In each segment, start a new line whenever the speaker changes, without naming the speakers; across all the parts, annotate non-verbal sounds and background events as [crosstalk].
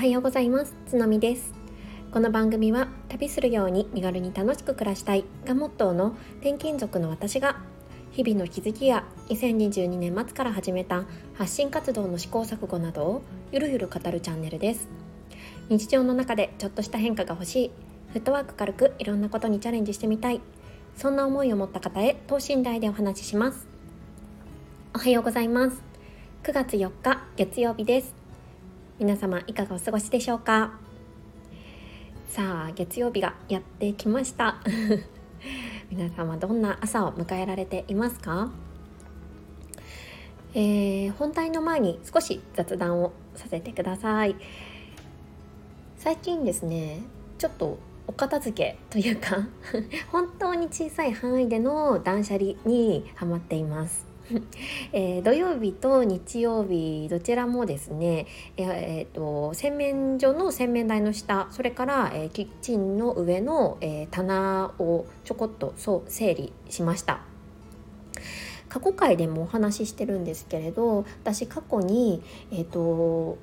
はようございます。つのみです。この番組は旅するように身軽に楽しく暮らしたい。がモットーの転勤族の私が日々の気づきや2022年末から始めた発信活動の試行錯誤などをゆるゆる語るチャンネルです。日常の中でちょっとした変化が欲しい。フットワーク軽くいろんなことにチャレンジしてみたい。そんな思いを持った方へ等身大でお話しします。おはようございます。9月4日月曜日です。皆様いかがお過ごしでしょうか？さあ月曜日がやってきました。[laughs] 皆様どんな朝を迎えられていますか？えー、本題の前に少し雑談をさせてください。最近ですねちょっとお片付けというか [laughs] 本当に小さい範囲での断捨離にハマっています。[laughs] えー、土曜日と日曜日どちらもですね、えーえーと、洗面所の洗面台の下それから、えー、キッチンの上の、えー、棚をちょこっとそう整理しました。過去回でもお話ししてるんですけれど私過去に、えーと、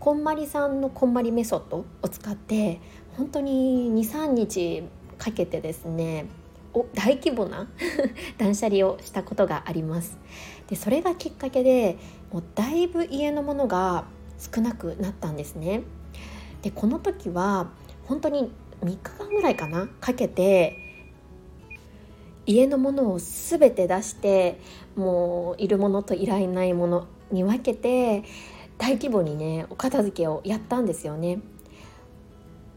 こんまりさんのこんまりメソッドを使って本当に23日かけてですねお大規模な [laughs] 断捨離をしたことがありますでそれがきっかけでもうだいぶ家のものが少なくなったんですねでこの時は本当に3日間ぐらいかなかけて家のものを全て出してもういるものといらないものに分けて大規模にねお片付けをやったんですよね。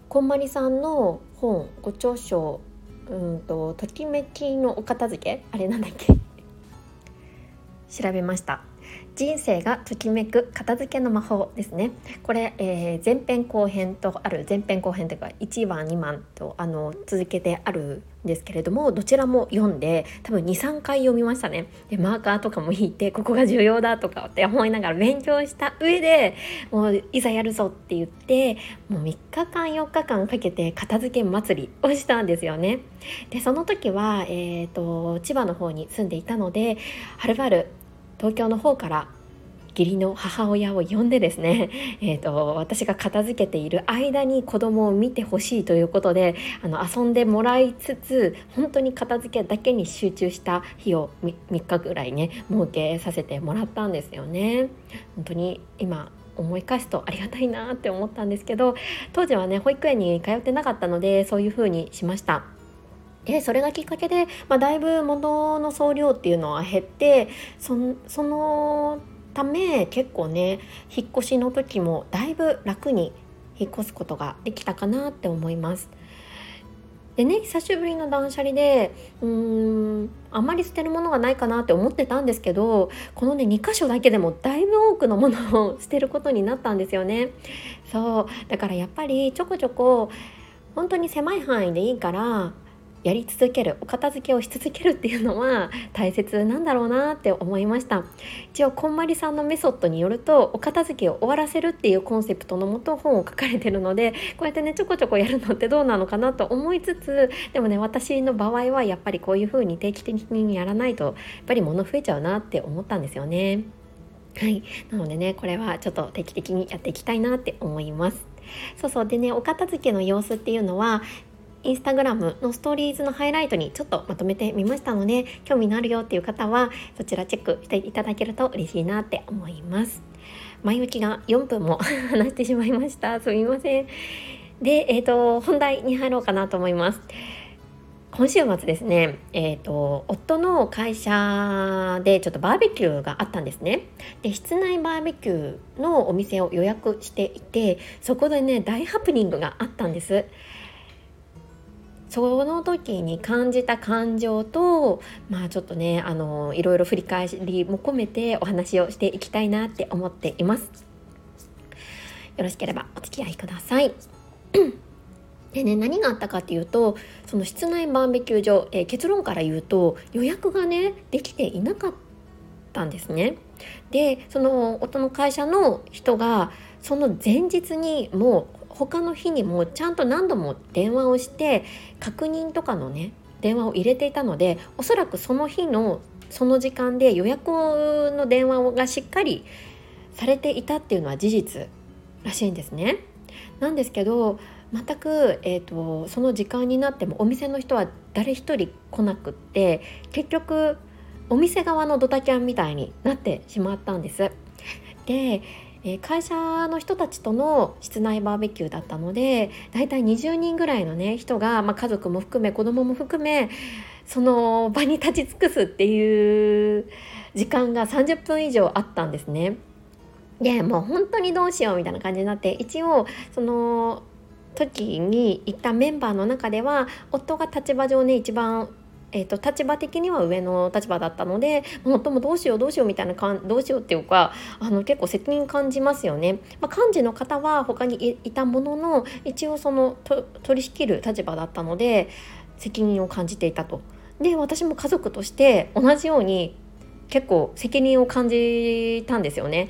こんまりさんの本ご著書うんとときめきのお片付け？あれなんだっけ？[laughs] 調べました。人生がときめく片付けの魔法ですね。これ、えー、前編後編とある前編後編というか1番2番とあの続けてあるんですけれどもどちらも読んで多分23回読みましたね。でマーカーとかも引いてここが重要だとかって思いながら勉強した上でもういざやるぞって言ってもう3日間4日間かけて片付け祭りをしたんですよね。でその時は、えーと千葉の方に住んでいたのではるばる東京の方から義理の母親を呼んでですね、[laughs] えーと、私が片付けている間に子供を見てほしいということであの遊んでもらいつつ本当に片付けだけに集中した日を 3, 3日ぐらいね設けさせてもらったんですよね。本当に今思い返すとありがたいなって思ったんですけど当時はね保育園に通ってなかったのでそういう風にしました。でそれがきっかけで、まあ、だいぶ物の総量っていうのは減ってそのため結構ね引っ越しの時もだいぶ楽に引っ越すことができたかなって思います。でね久しぶりの断捨離でうーんあんまり捨てるものがないかなって思ってたんですけどこのね2箇所だけでもだいぶ多くのものを捨てることになったんですよね。そうだからやっぱりちょこちょこ本当に狭い範囲でいいからやり続けるお片付けをし続けるっていうのは大切なんだろうなって思いました一応こんまりさんのメソッドによるとお片付けを終わらせるっていうコンセプトのもと本を書かれてるのでこうやってねちょこちょこやるのってどうなのかなと思いつつでもね私の場合はやっぱりこういう風に定期的にやらないとやっぱり物増えちゃうなって思ったんですよねはい。なのでね、これはちょっと定期的にやっていきたいなって思います。そうそう。でね、お片付けの様子っていうのは、インスタグラムのストーリーズのハイライトにちょっとまとめてみましたので興味のあるよっていう方はそちらチェックしていただけると嬉しいなって思います。前置きが4分も話してしまいました。[laughs] すみません。でえっ、ー、と本題に入ろうかなと思います。今週末ですね、えーと、夫の会社でちょっとバーベキューがあったんですね。で室内バーベキューのお店を予約していてそこでね大ハプニングがあったんです。その時に感じた感情とまあちょっとねあのいろいろ振り返りも込めてお話をしていきたいなって思っています。よろしければお付き合いください。[coughs] でね何があったかっていうとその室内バーベキュー場、えー、結論から言うと予約がねできていなかったんですね。でその夫の会社の人がその前日にもう他の日にもちゃんと何度も電話をして確認とかのね電話を入れていたのでおそらくその日のその時間で予約の電話がしっかりされていたっていうのは事実らしいんですね。なんですけど全く、えーと、その時間になってもお店の人は誰一人来なくって結局お店側のドタキャンみたいになってしまったんです。でえ会社の人たちとの室内バーベキューだったのでだいたい20人ぐらいのね人が、まあ、家族も含め子供も含めその場に立ち尽くすっていう時間が30分以上あったんですね。でもう本当にどうしようみたいな感じになって一応その時に行ったメンバーの中では夫が立場上ね一番えーと、立場的には上の立場だったのでもっともどうしようどうしようみたいなかんどうしようっていうかあの結構責任感じますよね。まあ、幹事の方は他にいたものの一応そのと取り仕切る立場だったので責任を感じていたと。で私も家族として同じように結構責任を感じたんですよね。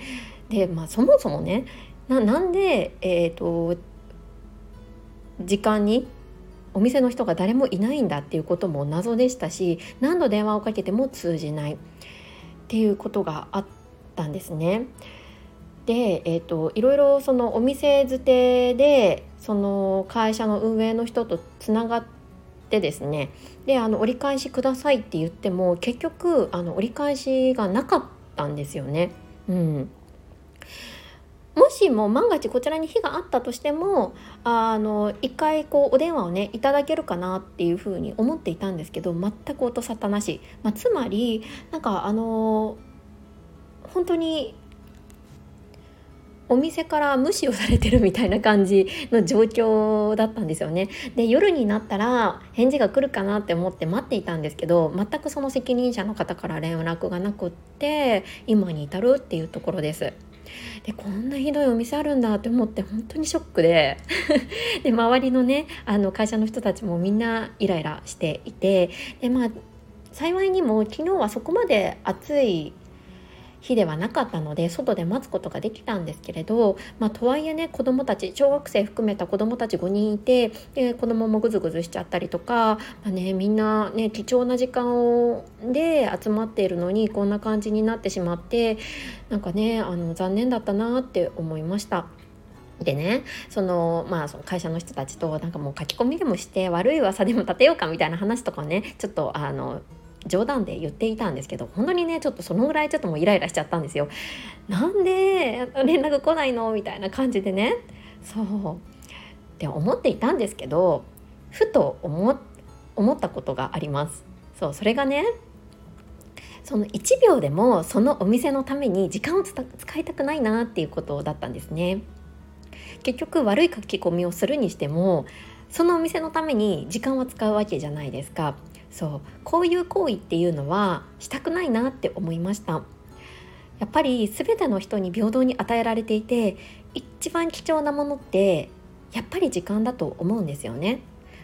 でまあそもそもねなんで、えーと時間にお店の人が誰もいないんだっていうことも謎でしたし何度電話をかけても通じないっていうことがあったんですね。で、えーと、いろいろそのお店づてでその会社の運営の人とつながってですねであの折り返しくださいって言っても結局あの折り返しがなかったんですよね。うん、もしも万が一こちらに火があったとしてもあの一回こうお電話をねいただけるかなっていうふうに思っていたんですけど全く音沙汰なし、まあ、つまりなんかあの本当にお店から無視をされてるみたいな感じの状況だったんですよね。で夜になったら返事が来るかなって思って待っていたんですけど全くその責任者の方から連絡がなくって今に至るっていうところです。でこんなひどいお店あるんだって思って本当にショックで。[laughs] で周りのねあの会社の人たちもみんなイライラしていて。でまあ幸いにも昨日はそこまで暑い日ではなかったので外で待つことができたんですけれど、まあ、とはいえね子どもたち小学生含めた子どもたち5人いてで子どももぐずぐずしちゃったりとか、まあね、みんなね貴重な時間をで集まっているのにこんな感じになってしまってなんかねあの残念だったなって思いました。でねそのまあその会社の人たちとなんかもう書き込みでもして悪い噂でも立てようかみたいな話とかねちょっとあの冗談で言っていたんですけど本当にねちょっとそのぐらいちょっともうイライラしちゃったんですよ。なんで連絡来ないのみたいな感じでねそうって思っていたんですけどふと思思ったことがあります。そうそれがねその1秒でもそのお店のために時間を使いたくないなっていうことだったんですね。結局悪い書き込みをするにしてもそのお店のために時間を使うわけじゃないですかそうこういう行為っていうのはしたくないなって思いましたやっぱり全ての人に平等に与えられていて一番貴重なものってやっぱり時間だと思うんですよね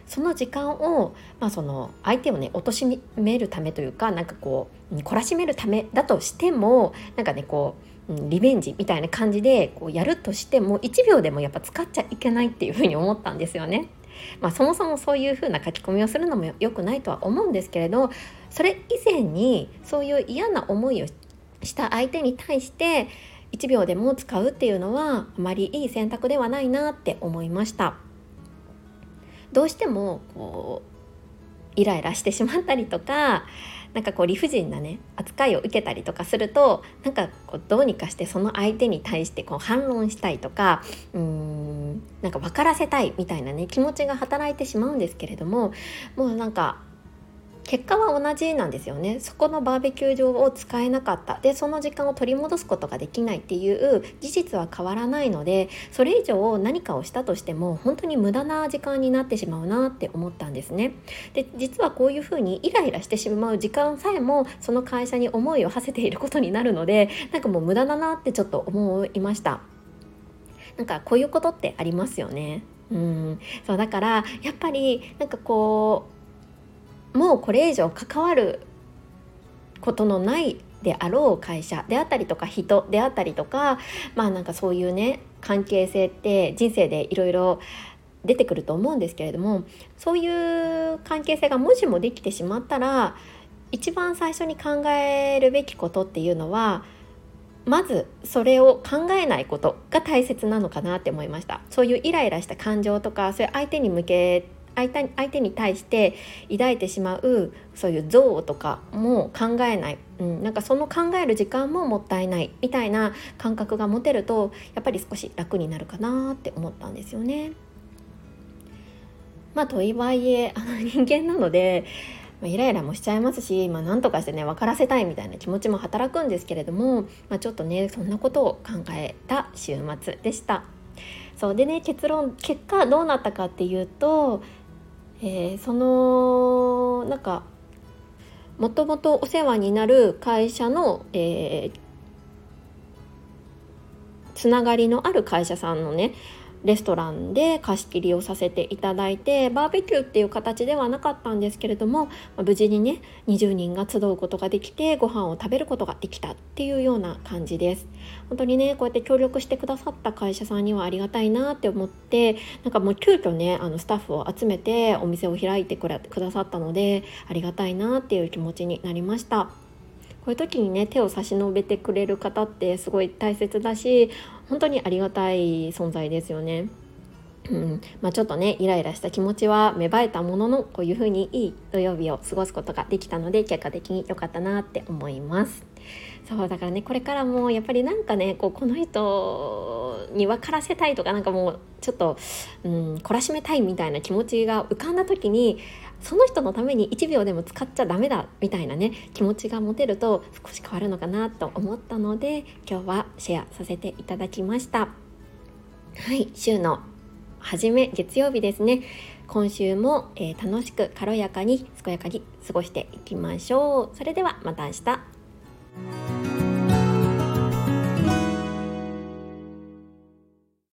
その時間を、まあ、その相手をね貶めるためというかなんかこう懲らしめるためだとしてもなんかねこうリベンジみたいな感じでこうやるとしても1秒でもやっぱ使っちゃいけないっていうふうに思ったんですよね。まあ、そもそもそういうふうな書き込みをするのも良くないとは思うんですけれどそれ以前にそういう嫌な思いをした相手に対して1秒でも使うっていうのはあまりいい選択ではないなって思いました。どうしてもこうイライラしてしまったりとかなんかこう理不尽なね扱いを受けたりとかするとなんかこうどうにかしてその相手に対してこう反論したいとかうーんなんか分からせたいみたいなね気持ちが働いてしまうんですけれどももうなんか結果は同じなんですよね。そこのバーベキュー場を使えなかった。でその時間を取り戻すことができないっていう事実は変わらないのでそれ以上何かをしたとしても本当に無駄な時間になってしまうなって思ったんですね。で実はこういうふうにイライラしてしまう時間さえもその会社に思いを馳せていることになるのでなんかもう無駄だなってちょっと思いました。なんかこういうことってありますよね。うん。そうだからやっぱりなんかこうもうこれ以上関わることのないであろう会社であったりとか人であったりとかまあなんかそういうね関係性って人生でいろいろ出てくると思うんですけれどもそういう関係性がもしもできてしまったら一番最初に考えるべきことっていうのはまずそれを考えないことが大切なのかなって思いましたそういうイライラした感情とかそういう相手に向け相手相手に対して抱いてしまうそういう憎悪とかも考えない、うん、なんかその考える時間ももったいないみたいな感覚が持てるとやっぱり少し楽になるかなって思ったんですよね。まあとはいえあの人間なのでまあ、イライラもしちゃいますし、まあ、何とかしてね分からせたいみたいな気持ちも働くんですけれども、まあ、ちょっとねそんなことを考えた週末でした。そうでね結論結果どうなったかっていうと、えー、そのなんかもともとお世話になる会社の、えー、つながりのある会社さんのねレストランで貸し切りをさせていただいてバーベキューっていう形ではなかったんですけれども無事にね20人が集うことができてご飯を食べることができたっていうような感じです。本当にねこうやって協力してくださった会社さんにはありがたいなって思ってなんかもう急遽ねあのスタッフを集めてお店を開いてくださったのでありがたいなっていう気持ちになりました。こういう時にね手を差し伸べてくれる方ってすごい大切だし本当にありがたい存在ですよね。うんまあ、ちょっとねイライラした気持ちは芽生えたもののこういう風にいい土曜日を過ごすことができたので結果的に良かったなって思います。そうだからねこれからもやっぱりなんかねこうこの人に分からせたいとかなんかもうちょっと、うん、懲らしめたいみたいな気持ちが浮かんだ時にその人のために1秒でも使っちゃダメだみたいなね気持ちが持てると少し変わるのかなと思ったので今日はシェアさせていただきました。はい週の初め月曜日ですね。今週も、えー、楽しく軽やかに健やかに過ごしていきましょう。それではまた明日。